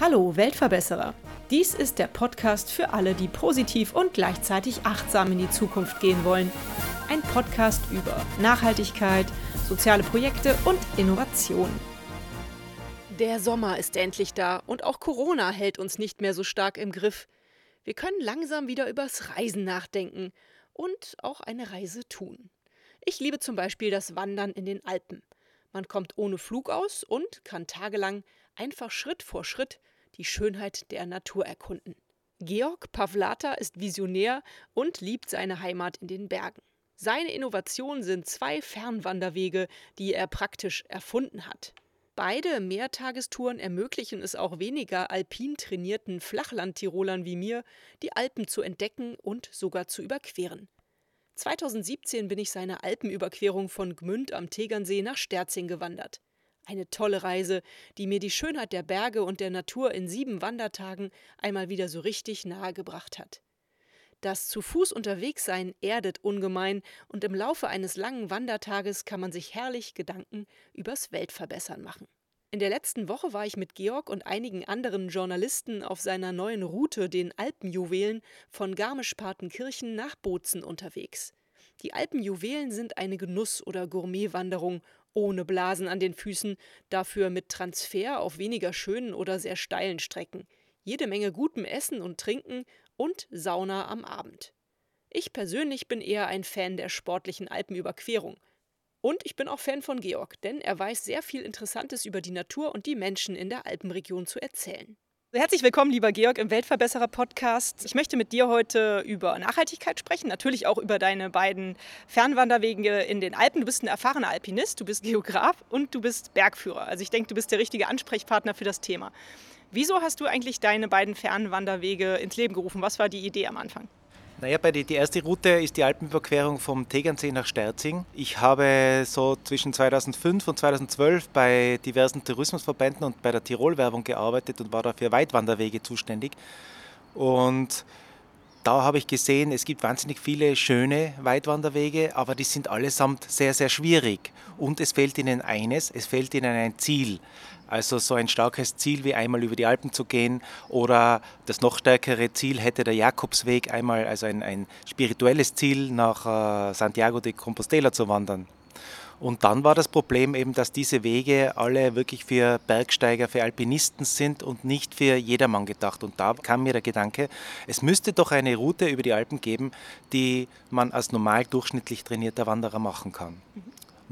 Hallo Weltverbesserer. Dies ist der Podcast für alle, die positiv und gleichzeitig achtsam in die Zukunft gehen wollen. Ein Podcast über Nachhaltigkeit, soziale Projekte und Innovation. Der Sommer ist endlich da und auch Corona hält uns nicht mehr so stark im Griff. Wir können langsam wieder übers Reisen nachdenken und auch eine Reise tun. Ich liebe zum Beispiel das Wandern in den Alpen. Man kommt ohne Flug aus und kann tagelang einfach Schritt vor Schritt die Schönheit der Natur erkunden. Georg Pavlata ist Visionär und liebt seine Heimat in den Bergen. Seine Innovation sind zwei Fernwanderwege, die er praktisch erfunden hat. Beide Mehrtagestouren ermöglichen es auch weniger alpin trainierten Flachlandtirolern wie mir, die Alpen zu entdecken und sogar zu überqueren. 2017 bin ich seine Alpenüberquerung von Gmünd am Tegernsee nach Sterzing gewandert. Eine tolle Reise, die mir die Schönheit der Berge und der Natur in sieben Wandertagen einmal wieder so richtig nahe gebracht hat. Das zu Fuß unterwegs sein erdet ungemein und im Laufe eines langen Wandertages kann man sich herrlich Gedanken übers Weltverbessern machen. In der letzten Woche war ich mit Georg und einigen anderen Journalisten auf seiner neuen Route, den Alpenjuwelen, von Garmisch-Partenkirchen nach Bozen unterwegs. Die Alpenjuwelen sind eine Genuss- oder Gourmetwanderung ohne Blasen an den Füßen, dafür mit Transfer auf weniger schönen oder sehr steilen Strecken, jede Menge gutem Essen und Trinken und Sauna am Abend. Ich persönlich bin eher ein Fan der sportlichen Alpenüberquerung. Und ich bin auch Fan von Georg, denn er weiß sehr viel Interessantes über die Natur und die Menschen in der Alpenregion zu erzählen. Herzlich willkommen, lieber Georg, im Weltverbesserer-Podcast. Ich möchte mit dir heute über Nachhaltigkeit sprechen, natürlich auch über deine beiden Fernwanderwege in den Alpen. Du bist ein erfahrener Alpinist, du bist Geograf und du bist Bergführer. Also ich denke, du bist der richtige Ansprechpartner für das Thema. Wieso hast du eigentlich deine beiden Fernwanderwege ins Leben gerufen? Was war die Idee am Anfang? Naja, bei die, die erste Route ist die Alpenüberquerung vom Tegernsee nach Sterzing. Ich habe so zwischen 2005 und 2012 bei diversen Tourismusverbänden und bei der Tirol-Werbung gearbeitet und war dafür Weitwanderwege zuständig. Und da habe ich gesehen, es gibt wahnsinnig viele schöne Weitwanderwege, aber die sind allesamt sehr, sehr schwierig. Und es fehlt ihnen eines, es fehlt ihnen ein Ziel. Also so ein starkes Ziel wie einmal über die Alpen zu gehen oder das noch stärkere Ziel hätte der Jakobsweg einmal, also ein, ein spirituelles Ziel nach äh, Santiago de Compostela zu wandern. Und dann war das Problem eben, dass diese Wege alle wirklich für Bergsteiger, für Alpinisten sind und nicht für jedermann gedacht. Und da kam mir der Gedanke, es müsste doch eine Route über die Alpen geben, die man als normal durchschnittlich trainierter Wanderer machen kann.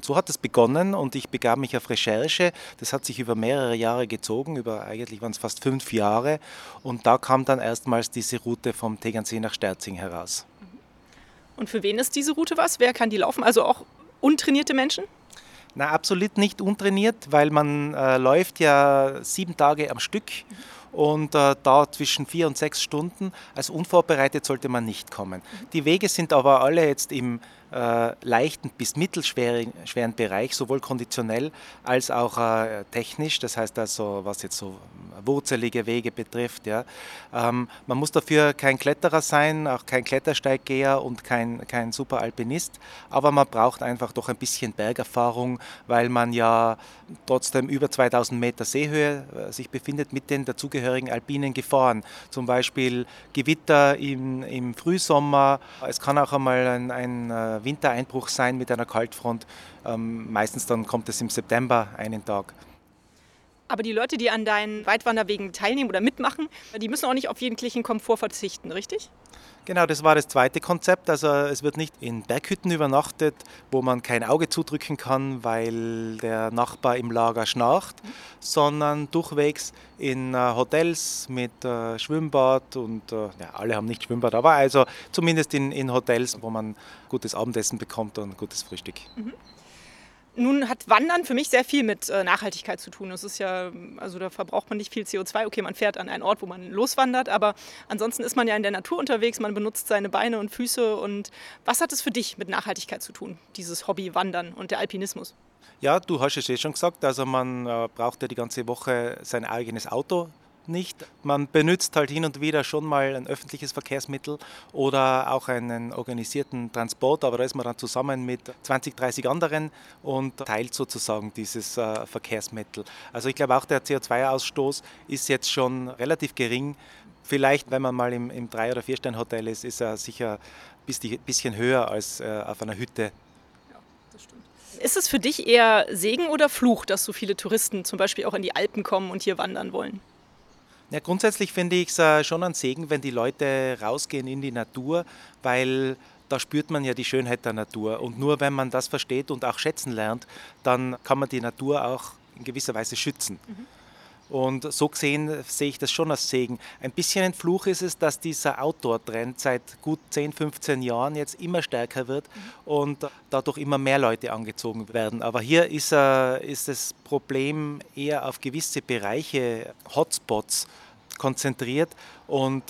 Und so hat es begonnen und ich begab mich auf Recherche. Das hat sich über mehrere Jahre gezogen, über eigentlich waren es fast fünf Jahre. Und da kam dann erstmals diese Route vom Tegernsee nach Sterzing heraus. Und für wen ist diese Route was? Wer kann die laufen? Also auch untrainierte Menschen? Na, absolut nicht untrainiert, weil man äh, läuft ja sieben Tage am Stück. Und äh, dauert zwischen vier und sechs Stunden. Als unvorbereitet sollte man nicht kommen. Die Wege sind aber alle jetzt im äh, leichten bis mittelschweren Bereich, sowohl konditionell als auch äh, technisch. Das heißt also, was jetzt so wurzelige Wege betrifft. Ja. Ähm, man muss dafür kein Kletterer sein, auch kein Klettersteiggeher und kein, kein Superalpinist, aber man braucht einfach doch ein bisschen Bergerfahrung, weil man ja trotzdem über 2000 Meter Seehöhe äh, sich befindet mit den dazugehörigen alpinen Gefahren. Zum Beispiel Gewitter im, im Frühsommer. Es kann auch einmal ein, ein äh, Wintereinbruch sein mit einer Kaltfront. Ähm, meistens dann kommt es im September einen Tag. Aber die Leute, die an deinen Weitwanderwegen teilnehmen oder mitmachen, die müssen auch nicht auf jeglichen Komfort verzichten, richtig? Genau, das war das zweite Konzept. Also es wird nicht in Berghütten übernachtet, wo man kein Auge zudrücken kann, weil der Nachbar im Lager schnarcht, mhm. sondern durchwegs in äh, Hotels mit äh, Schwimmbad und äh, ja, alle haben nicht Schwimmbad, aber also zumindest in, in Hotels, wo man gutes Abendessen bekommt und gutes Frühstück. Mhm. Nun hat Wandern für mich sehr viel mit äh, Nachhaltigkeit zu tun. Es ist ja, also da verbraucht man nicht viel CO2. Okay, man fährt an einen Ort, wo man loswandert, aber ansonsten ist man ja in der Natur unterwegs, man benutzt seine Beine und Füße. Und was hat es für dich mit Nachhaltigkeit zu tun, dieses Hobby Wandern und der Alpinismus? Ja, du hast es eh schon gesagt, also man äh, braucht ja die ganze Woche sein eigenes Auto nicht. Man benutzt halt hin und wieder schon mal ein öffentliches Verkehrsmittel oder auch einen organisierten Transport, aber da ist man dann zusammen mit 20, 30 anderen und teilt sozusagen dieses äh, Verkehrsmittel. Also ich glaube auch der CO2-Ausstoß ist jetzt schon relativ gering. Vielleicht, wenn man mal im, im Drei- oder Vier-Stern-Hotel ist, ist er sicher ein bisschen höher als äh, auf einer Hütte. Ist es für dich eher Segen oder Fluch, dass so viele Touristen zum Beispiel auch in die Alpen kommen und hier wandern wollen? Ja, grundsätzlich finde ich es äh, schon ein Segen, wenn die Leute rausgehen in die Natur, weil da spürt man ja die Schönheit der Natur. Und nur wenn man das versteht und auch schätzen lernt, dann kann man die Natur auch in gewisser Weise schützen. Mhm. Und so gesehen sehe ich das schon als Segen. Ein bisschen ein Fluch ist es, dass dieser Outdoor-Trend seit gut 10, 15 Jahren jetzt immer stärker wird und dadurch immer mehr Leute angezogen werden. Aber hier ist, äh, ist das Problem eher auf gewisse Bereiche, Hotspots, konzentriert und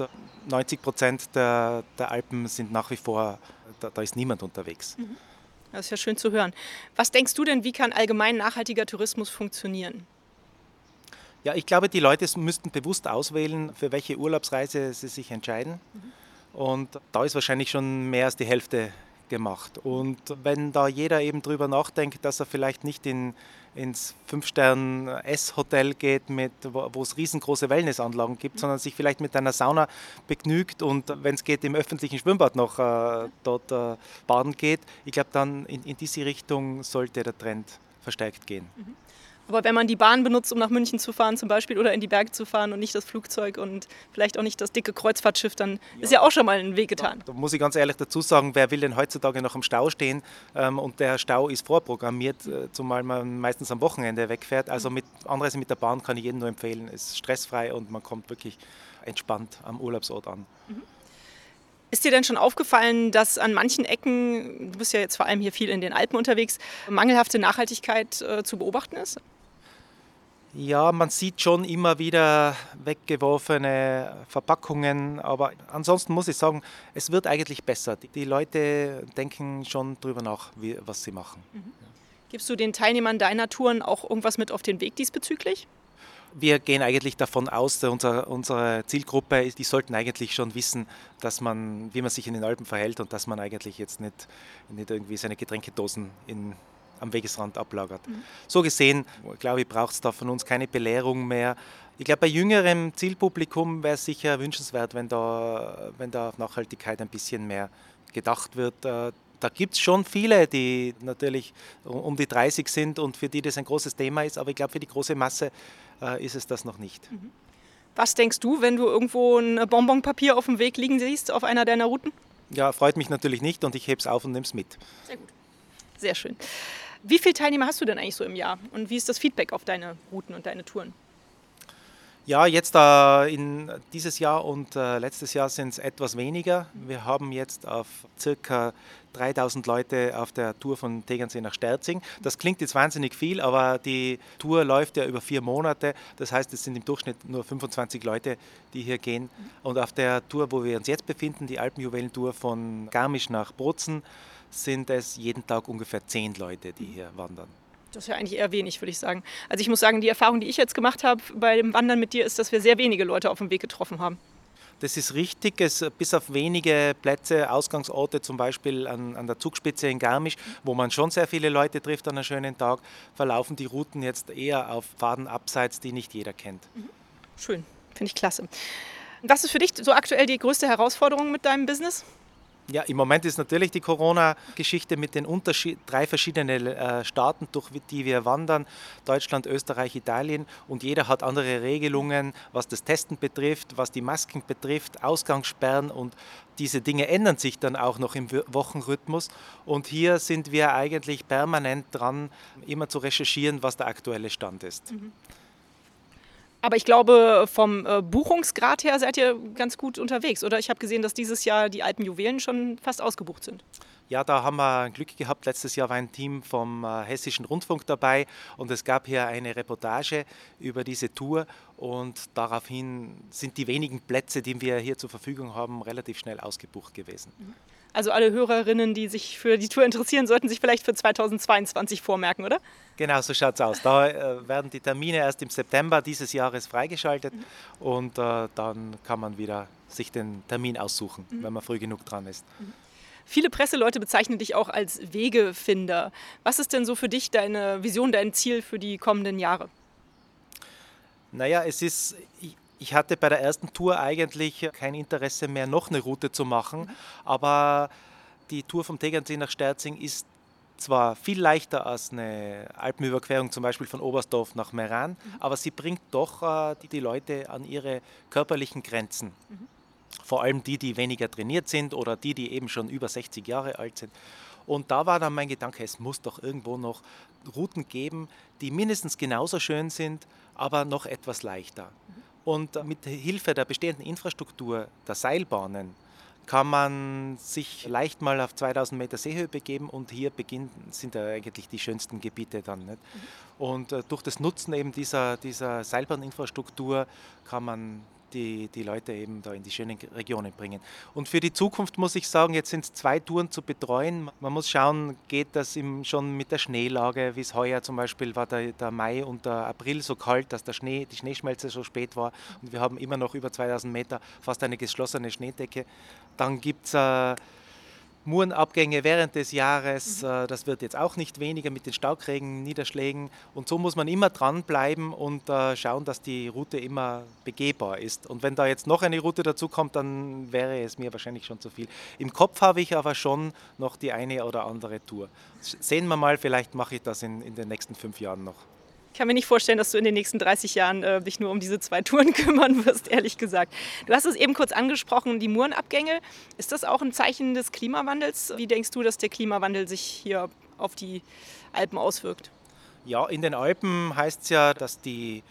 90 Prozent der, der Alpen sind nach wie vor, da, da ist niemand unterwegs. Mhm. Das ist ja schön zu hören. Was denkst du denn, wie kann allgemein nachhaltiger Tourismus funktionieren? Ja, ich glaube, die Leute müssten bewusst auswählen, für welche Urlaubsreise sie sich entscheiden. Und da ist wahrscheinlich schon mehr als die Hälfte gemacht. Und wenn da jeder eben drüber nachdenkt, dass er vielleicht nicht in, ins Fünf-Stern-S-Hotel geht, mit, wo, es riesengroße Wellnessanlagen gibt, sondern sich vielleicht mit einer Sauna begnügt und wenn es geht, im öffentlichen Schwimmbad noch äh, dort äh, baden geht, ich glaube, dann in, in diese Richtung sollte der Trend verstärkt gehen. Mhm. Aber wenn man die Bahn benutzt, um nach München zu fahren zum Beispiel oder in die Berge zu fahren und nicht das Flugzeug und vielleicht auch nicht das dicke Kreuzfahrtschiff, dann ja. ist ja auch schon mal ein Weg getan. Da, da, muss ich ganz ehrlich dazu sagen, wer will denn heutzutage noch im Stau stehen? Ähm, und der Stau ist vorprogrammiert, äh, zumal man meistens am Wochenende wegfährt. Also mit Anreise mit der Bahn kann ich jedem nur empfehlen. Es ist stressfrei und man kommt wirklich entspannt am Urlaubsort an. Mhm. Ist dir denn schon aufgefallen, dass an manchen Ecken, du bist ja jetzt vor allem hier viel in den Alpen unterwegs, mangelhafte Nachhaltigkeit äh, zu beobachten ist? Ja, man sieht schon immer wieder weggeworfene Verpackungen, aber ansonsten muss ich sagen, es wird eigentlich besser. Die Leute denken schon darüber nach, wie, was sie machen. Mhm. Gibst du den Teilnehmern deiner Touren auch irgendwas mit auf den Weg diesbezüglich? Wir gehen eigentlich davon aus, unsere, unsere Zielgruppe, die sollten eigentlich schon wissen, dass man, wie man sich in den Alpen verhält und dass man eigentlich jetzt nicht, nicht irgendwie seine Getränkedosen in am Wegesrand ablagert. Mhm. So gesehen, glaube ich, braucht es da von uns keine Belehrung mehr. Ich glaube, bei jüngerem Zielpublikum wäre es sicher wünschenswert, wenn da, wenn da auf Nachhaltigkeit ein bisschen mehr gedacht wird. Äh, da gibt es schon viele, die natürlich um die 30 sind und für die das ein großes Thema ist, aber ich glaube, für die große Masse äh, ist es das noch nicht. Mhm. Was denkst du, wenn du irgendwo ein Bonbonpapier auf dem Weg liegen siehst, auf einer deiner Routen? Ja, freut mich natürlich nicht und ich hebe es auf und nehme es mit. Sehr gut. Sehr schön. Wie viele Teilnehmer hast du denn eigentlich so im Jahr und wie ist das Feedback auf deine Routen und deine Touren? Ja, jetzt äh, in dieses Jahr und äh, letztes Jahr sind es etwas weniger. Wir haben jetzt auf circa 3000 Leute auf der Tour von Tegernsee nach Sterzing. Das klingt jetzt wahnsinnig viel, aber die Tour läuft ja über vier Monate. Das heißt, es sind im Durchschnitt nur 25 Leute, die hier gehen. Und auf der Tour, wo wir uns jetzt befinden, die Alpenjuwelentour von Garmisch nach Bozen, sind es jeden Tag ungefähr zehn Leute, die hier wandern. Das ist ja eigentlich eher wenig, würde ich sagen. Also ich muss sagen, die Erfahrung, die ich jetzt gemacht habe beim Wandern mit dir, ist, dass wir sehr wenige Leute auf dem Weg getroffen haben. Das ist richtig. Es, bis auf wenige Plätze, Ausgangsorte, zum Beispiel an, an, der Zugspitze in Garmisch, wo man schon sehr viele Leute trifft an einem schönen Tag, verlaufen die Routen jetzt eher auf Pfaden abseits, die nicht jeder kennt. Mhm. Schön, finde ich klasse. Was ist für dich so aktuell die größte Herausforderung mit deinem Business? Ja, im Moment ist natürlich die Corona-Geschichte mit den Unterschied drei verschiedenen äh, Staaten, durch die wir wandern, Deutschland, Österreich, Italien. Und jeder hat andere Regelungen, was das Testen betrifft, was die Masken betrifft, Ausgangssperren und diese Dinge ändern sich dann auch noch im Wochenrhythmus. Und hier sind wir eigentlich permanent dran, immer zu recherchieren, was der aktuelle Stand ist. Mhm. Aber ich glaube, vom äh, Buchungsgrad her seid ihr ganz gut unterwegs, oder? Ich habe gesehen, dass dieses Jahr die alten Juwelen schon fast ausgebucht sind. Ja, da haben wir Glück gehabt. Letztes Jahr war ein Team vom äh, Hessischen Rundfunk dabei und es gab hier eine Reportage über diese Tour und daraufhin sind die wenigen Plätze, die wir hier zur Verfügung haben, relativ schnell ausgebucht gewesen. Mhm. Also alle Hörerinnen, die sich für die Tour interessieren, sollten sich vielleicht für 2022 vormerken, oder? Genau, so schaut es aus. Da äh, werden die Termine erst im September dieses Jahres freigeschaltet mhm. und äh, dann kann man wieder sich den Termin aussuchen, mhm. wenn man früh genug dran ist. Mhm. Viele Presseleute bezeichnen dich auch als Wegefinder. Was ist denn so für dich deine Vision, dein Ziel für die kommenden Jahre? Naja, es ist, ich, hatte bei der ersten Tour eigentlich kein Interesse mehr, noch eine Route zu machen, mhm. aber die Tour vom Tegernsee nach Sterzing ist zwar viel leichter als eine Alpenüberquerung zum Beispiel von Oberstdorf nach Meran, mhm. aber sie bringt doch äh, die, die, Leute an ihre körperlichen Grenzen. Mhm. Vor allem die, die weniger trainiert sind oder die, die eben schon über 60 Jahre alt sind. Und da war dann mein Gedanke, es muss doch irgendwo noch Routen geben, die mindestens genauso schön sind, aber noch etwas leichter. Und mit Hilfe der bestehenden Infrastruktur der Seilbahnen kann man sich leicht mal auf 2000 Meter Seehöhe begeben und hier beginnt, sind ja eigentlich die schönsten Gebiete dann. Nicht? Und äh, durch das Nutzen eben dieser, dieser Seilbahninfrastruktur kann man die, die Leute eben da in die schönen Regionen bringen. Und für die Zukunft muss ich sagen, jetzt sind es zwei Touren zu betreuen. Man muss schauen, geht das im, schon mit der Schneelage, wie es heuer zum Beispiel war der, der, Mai und der April so kalt, dass der Schnee, die Schneeschmelze so spät war und wir haben immer noch über 2000 Meter fast eine geschlossene Schneedecke. Dann gibt es äh, Murenabgänge während des Jahres, mhm. Äh, das wird jetzt auch nicht weniger mit den Starkregen, Niederschlägen. Und so muss man immer dranbleiben und äh, schauen, dass die Route immer begehbar ist. Und wenn da jetzt noch eine Route dazu kommt, dann wäre es mir wahrscheinlich schon zu viel. Im Kopf habe ich aber schon noch die eine oder andere Tour. Sehen wir mal, vielleicht mache ich das in, in den nächsten fünf Jahren noch. Ich kann mir nicht vorstellen, dass du in den nächsten 30 Jahren äh, dich nur um diese zwei Touren kümmern wirst, ehrlich gesagt. Du hast es eben kurz angesprochen, die Murenabgänge. Ist das auch ein Zeichen des Klimawandels? Wie denkst du, dass der Klimawandel sich hier auf die Alpen auswirkt? Ja, in den Alpen heißt es ja, dass die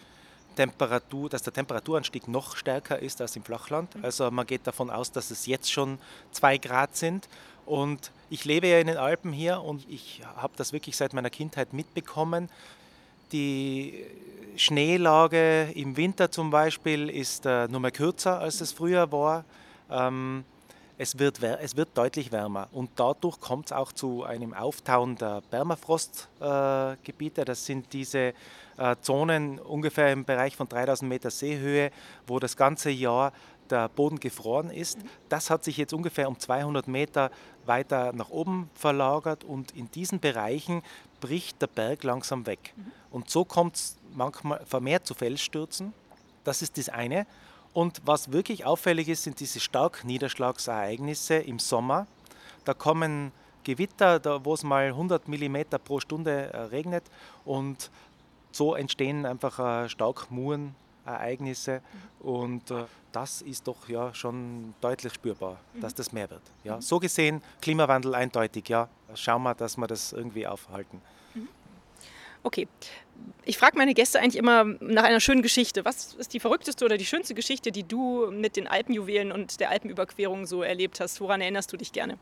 Temperatur, dass der Temperaturanstieg noch stärker ist als im Flachland. Mhm. Also man geht davon aus, dass es jetzt schon zwei Grad sind. Und ich lebe ja in den Alpen hier und ich habe das wirklich seit meiner Kindheit mitbekommen. Die Schneelage im Winter zum Beispiel ist äh, nur mehr kürzer, als es früher war. Ähm, es, wird, es wird deutlich wärmer und dadurch kommt es auch zu einem Auftauen der Permafrostgebiete. Äh, das sind diese äh, Zonen ungefähr im Bereich von 3000 Meter Seehöhe, wo das ganze Jahr der Boden gefroren ist. Das hat sich jetzt ungefähr um 200 Meter weiter nach oben verlagert und in diesen Bereichen bricht der Berg langsam weg. Mhm. Und so kommt es manchmal vermehrt zu Felsstürzen. Das ist das eine. Und was wirklich auffällig ist, sind diese Starkniederschlagsereignisse im Sommer. Da kommen Gewitter, da, wo es mal 100 mm pro Stunde äh, regnet und so entstehen einfach äh, Starkmurenereignisse mhm. und äh, das ist doch ja schon deutlich spürbar, mhm. dass das mehr wird. Ja. Mhm. So gesehen, Klimawandel eindeutig, ja. Schauen wir, dass wir das irgendwie aufhalten. Okay. Ich frage meine Gäste eigentlich immer nach einer schönen Geschichte. Was ist die verrückteste oder die schönste Geschichte, die du mit den Alpenjuwelen und der Alpenüberquerung so erlebt hast? Woran erinnerst du dich gerne?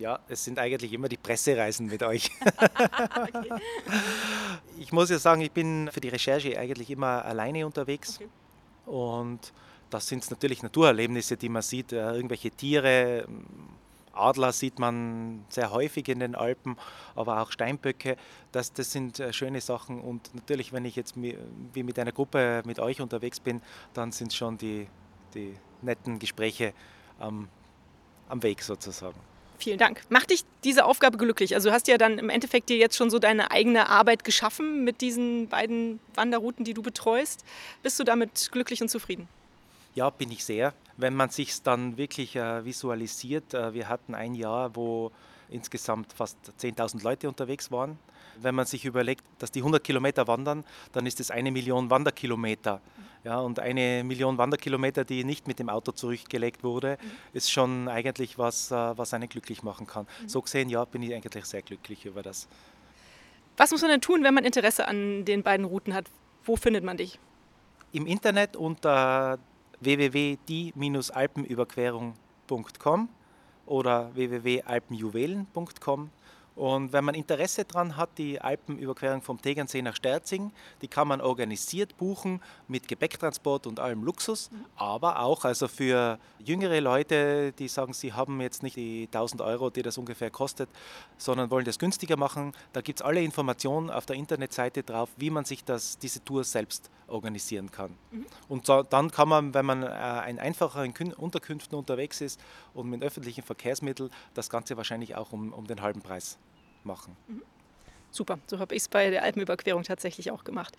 Ja, es sind eigentlich immer die Pressereisen mit euch. okay. Ich muss ja sagen, ich bin für die Recherche eigentlich immer alleine unterwegs. Okay. Und das sind natürlich Naturerlebnisse, die man sieht, äh, irgendwelche Tiere, Adler sieht man sehr häufig in den Alpen, aber auch Steinböcke. Das, das sind äh, schöne Sachen. Und natürlich, wenn ich jetzt wie mit einer Gruppe mit euch unterwegs bin, dann sind schon die, die netten Gespräche am, am Weg sozusagen. Vielen Dank. Macht dich diese Aufgabe glücklich? Also du hast ja dann im Endeffekt dir jetzt schon so deine eigene Arbeit geschaffen mit diesen beiden Wanderrouten, die du betreust. Bist du damit glücklich und zufrieden? Ja, bin ich sehr. Wenn man sich dann wirklich äh, visualisiert, äh, wir hatten ein Jahr, wo insgesamt fast 10.000 Leute unterwegs waren. Wenn man sich überlegt, dass die 100 Kilometer wandern, dann ist es eine Million Wanderkilometer. Ja, und eine Million Wanderkilometer, die nicht mit dem Auto zurückgelegt wurde, mhm. ist schon eigentlich was, äh, was einen glücklich machen kann. Mhm. So gesehen, ja, bin ich eigentlich sehr glücklich über das. Was muss man denn tun, wenn man Interesse an den beiden Routen hat? Wo findet man dich? Im Internet unter www.die-alpenüberquerung.com oder www.alpenjuwelen.com Und wenn man Interesse daran hat, die Alpenüberquerung vom Tegernsee nach Sterzing, die kann man organisiert buchen mit Gepäcktransport und allem Luxus, aber auch also für jüngere Leute, die sagen, sie haben jetzt nicht die 1000 Euro, die das ungefähr kostet, sondern wollen das günstiger machen. Da gibt es alle Informationen auf der Internetseite drauf, wie man sich das, diese Tour selbst organisieren kann. Mhm. Und so, dann kann man, wenn man äh, in einfacheren Unterkünften unterwegs ist und mit öffentlichen Verkehrsmitteln, das Ganze wahrscheinlich auch um, um den halben Preis machen. Mhm. Super, so habe ich es bei der Alpenüberquerung tatsächlich auch gemacht.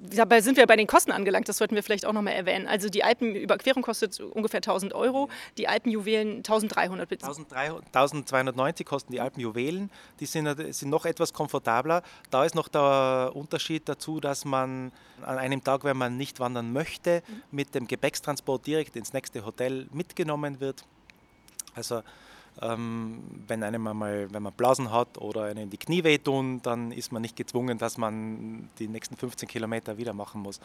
Dabei sind wir bei den Kosten angelangt, das sollten wir vielleicht auch nochmal erwähnen. Also die Alpenüberquerung kostet ungefähr 1000 Euro, die Alpenjuwelen 1300. 1290 kosten die Alpenjuwelen, die sind, sind noch etwas komfortabler. Da ist noch der Unterschied dazu, dass man an einem Tag, wenn man nicht wandern möchte, mhm. mit dem Gepäckstransport direkt ins nächste Hotel mitgenommen wird. Also wenn einem einmal, wenn man Blasen hat oder einem die Knie wehtun, dann ist man nicht gezwungen, dass man die nächsten 15 Kilometer wieder machen muss.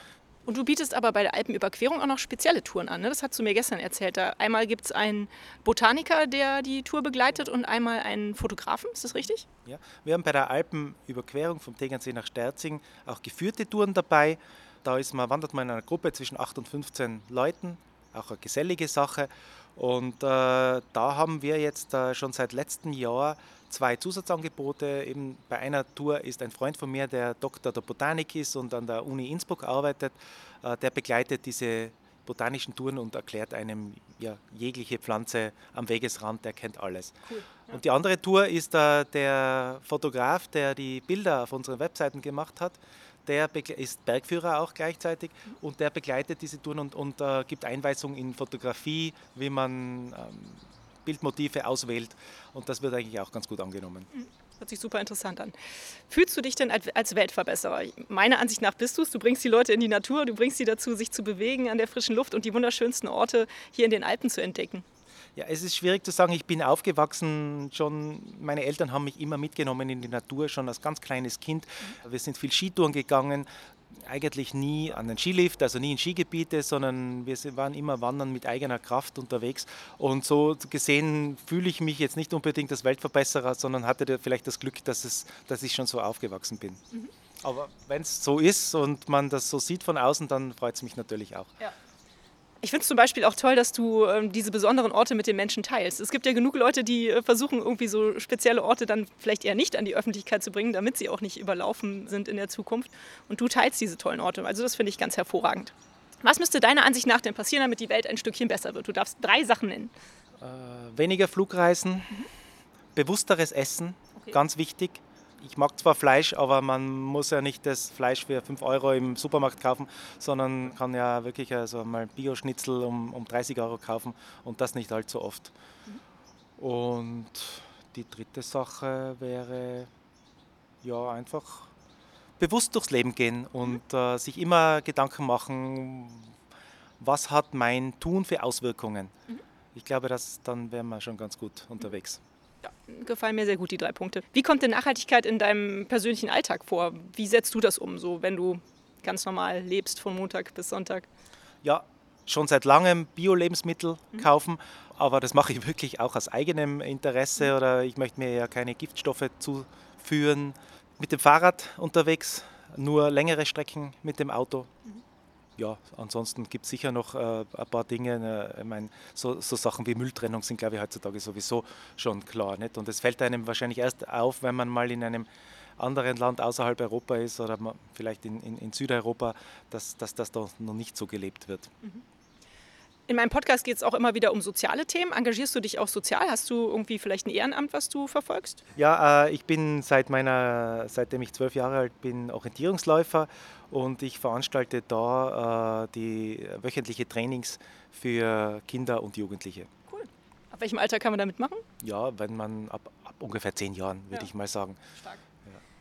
Und du bietest aber bei der Alpenüberquerung auch noch spezielle Touren an. Ne? Das hast du mir gestern erzählt. Da einmal gibt es einen Botaniker, der die Tour begleitet und einmal einen Fotografen. Ist das richtig? Ja, wir haben bei der Alpenüberquerung vom Tegernsee nach Sterzing auch geführte Touren dabei. Da ist man, wandert man in einer Gruppe zwischen 8 und 15 Leuten, auch eine gesellige Sache. Und äh, da haben wir jetzt äh, schon seit letztem Jahr zwei Zusatzangebote. Eben bei einer Tour ist ein Freund von mir, der Doktor der Botanik ist und an der Uni Innsbruck arbeitet. Äh, der begleitet diese botanischen Touren und erklärt einem ja, jegliche Pflanze am Wegesrand, der kennt alles. Cool, ja. Und die andere Tour ist äh, der Fotograf, der die Bilder auf unseren Webseiten gemacht hat der ist Bergführer auch gleichzeitig und der begleitet diese Touren und, und äh, gibt Einweisungen in Fotografie, wie man ähm, Bildmotive auswählt und das wird eigentlich auch ganz gut angenommen. Mhm. Hört sich super interessant an. Fühlst du dich denn als Weltverbesserer? Meiner Ansicht nach bist du es. Du bringst die Leute in die Natur, du bringst sie dazu, sich zu bewegen an der frischen Luft und die wunderschönsten Orte hier in den Alpen zu entdecken. Ja, es ist schwierig zu sagen. Ich bin aufgewachsen schon, meine Eltern haben mich immer mitgenommen in die Natur, schon als ganz kleines Kind. Wir sind viel Skitouren gegangen, eigentlich nie an den Skilift, also nie in Skigebiete, sondern wir waren immer wandern mit eigener Kraft unterwegs. Und so gesehen fühle ich mich jetzt nicht unbedingt als Weltverbesserer, sondern hatte vielleicht das Glück, dass, es, dass ich schon so aufgewachsen bin. Mhm. Aber wenn es so ist und man das so sieht von außen, dann freut es mich natürlich auch. Ja. Ich finde es zum Beispiel auch toll, dass du ähm, diese besonderen Orte mit den Menschen teilst. Es gibt ja genug Leute, die äh, versuchen, irgendwie so spezielle Orte dann vielleicht eher nicht an die Öffentlichkeit zu bringen, damit sie auch nicht überlaufen sind in der Zukunft. Und du teilst diese tollen Orte. Also das finde ich ganz hervorragend. Was müsste deiner Ansicht nach denn passieren, damit die Welt ein Stückchen besser wird? Du darfst drei Sachen nennen. Äh, weniger Flugreisen, mhm. bewussteres Essen, okay. ganz wichtig ich mag zwar Fleisch, aber man muss ja nicht das Fleisch für 5 Euro im Supermarkt kaufen, sondern kann ja wirklich also mal Bio-Schnitzel um, um 30 Euro kaufen und das nicht allzu oft. Und die dritte Sache wäre ja einfach bewusst durchs Leben gehen und äh, sich immer Gedanken machen, was hat mein Tun für Auswirkungen. Ich glaube, dass dann wären wir schon ganz gut unterwegs. Ja, gefallen mir sehr gut die drei Punkte. Wie kommt denn Nachhaltigkeit in deinem persönlichen Alltag vor? Wie setzt du das um, so wenn du ganz normal lebst von Montag bis Sonntag? Ja, schon seit langem Bio-Lebensmittel mhm. kaufen, aber das mache ich wirklich auch aus eigenem Interesse mhm. oder ich möchte mir ja keine Giftstoffe zuführen. Mit dem Fahrrad unterwegs, nur längere Strecken mit dem Auto. Mhm ja, ansonsten gibt es sicher noch äh, ein paar Dinge. Äh, ich mein, so, so, Sachen wie Mülltrennung sind, glaube ich, heutzutage sowieso schon klar. Nicht? Und es fällt einem wahrscheinlich erst auf, wenn man mal in einem anderen Land außerhalb Europa ist oder vielleicht in, in, in Südeuropa, dass, dass das da noch nicht so gelebt wird. Mhm. In meinem Podcast geht es auch immer wieder um soziale Themen. Engagierst du dich auch sozial? Hast du irgendwie vielleicht ein Ehrenamt, was du verfolgst? Ja, äh, ich bin seit meiner, seitdem ich zwölf Jahre alt bin, Orientierungsläufer und ich veranstalte da äh, die wöchentliche Trainings für Kinder und Jugendliche. Cool. Ab welchem Alter kann man da mitmachen? Ja, wenn man ab, ab ungefähr zehn Jahren, würde ja. ich mal sagen. Stark.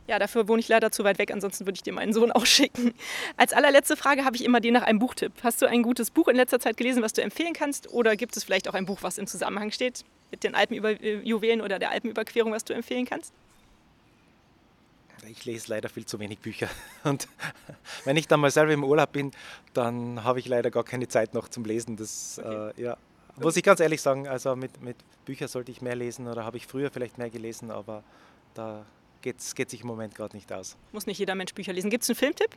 Ja, dafür wohne ich leider zu weit weg, ansonsten würde ich dir meinen Sohn auch schicken. Als allerletzte Frage habe ich immer dir nach einem Buchtipp. Hast du ein gutes Buch in letzter Zeit gelesen, was du empfehlen kannst? Oder gibt es vielleicht auch ein Buch, was im Zusammenhang steht mit den Alpenjuwelen oder der Alpenüberquerung, was du empfehlen kannst? Ich lese leider viel zu wenig Bücher. Und wenn ich dann mal selber im Urlaub bin, dann habe ich leider gar keine Zeit noch zum Lesen. Das, okay. äh, ja, muss ich ganz ehrlich sagen, also mit, mit Büchern sollte ich mehr lesen oder habe ich früher vielleicht mehr gelesen, aber da geht sich im Moment gerade nicht aus. Muss nicht jeder Mensch Bücher lesen. Gibt es einen Filmtipp?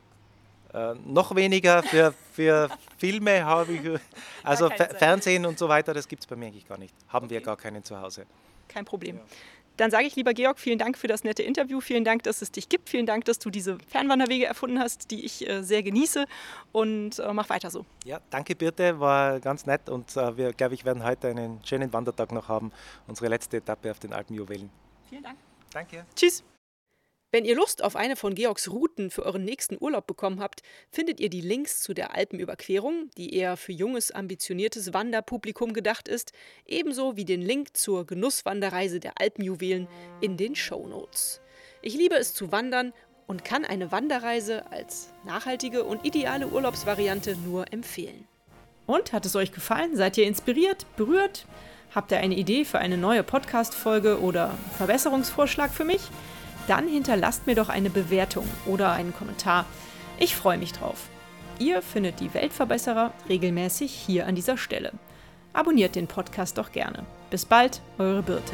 Äh, noch weniger für, für Filme habe ich, also Fernsehen und so weiter, das gibt es bei mir eigentlich gar nicht. Haben okay. wir gar keinen zu Hause. Kein Problem. Ja. Dann sage ich lieber Georg, vielen Dank für das nette Interview, vielen Dank, dass es dich gibt, vielen Dank, dass du diese Fernwanderwege erfunden hast, die ich äh, sehr genieße und äh, mach weiter so. Ja, danke Birte, war ganz nett und äh, wir, glaube ich, werden heute einen schönen Wandertag noch haben, unsere letzte Etappe auf den Alpenjuwelen. Vielen Dank. Danke. Tschüss. Wenn ihr Lust auf eine von Georgs Routen für euren nächsten Urlaub bekommen habt, findet ihr die Links zu der Alpenüberquerung, die eher für junges, ambitioniertes Wanderpublikum gedacht ist, ebenso wie den Link zur Genusswanderreise der Alpenjuwelen in den Show Notes. Ich liebe es zu wandern und kann eine Wanderreise als nachhaltige und ideale Urlaubsvariante nur empfehlen. Und hat es euch gefallen? Seid ihr inspiriert, berührt? Habt ihr eine Idee für eine neue Podcast-Folge oder Verbesserungsvorschlag für mich? Dann hinterlasst mir doch eine Bewertung oder einen Kommentar. Ich freue mich drauf. Ihr findet die Weltverbesserer regelmäßig hier an dieser Stelle. Abonniert den Podcast doch gerne. Bis bald, eure Birte.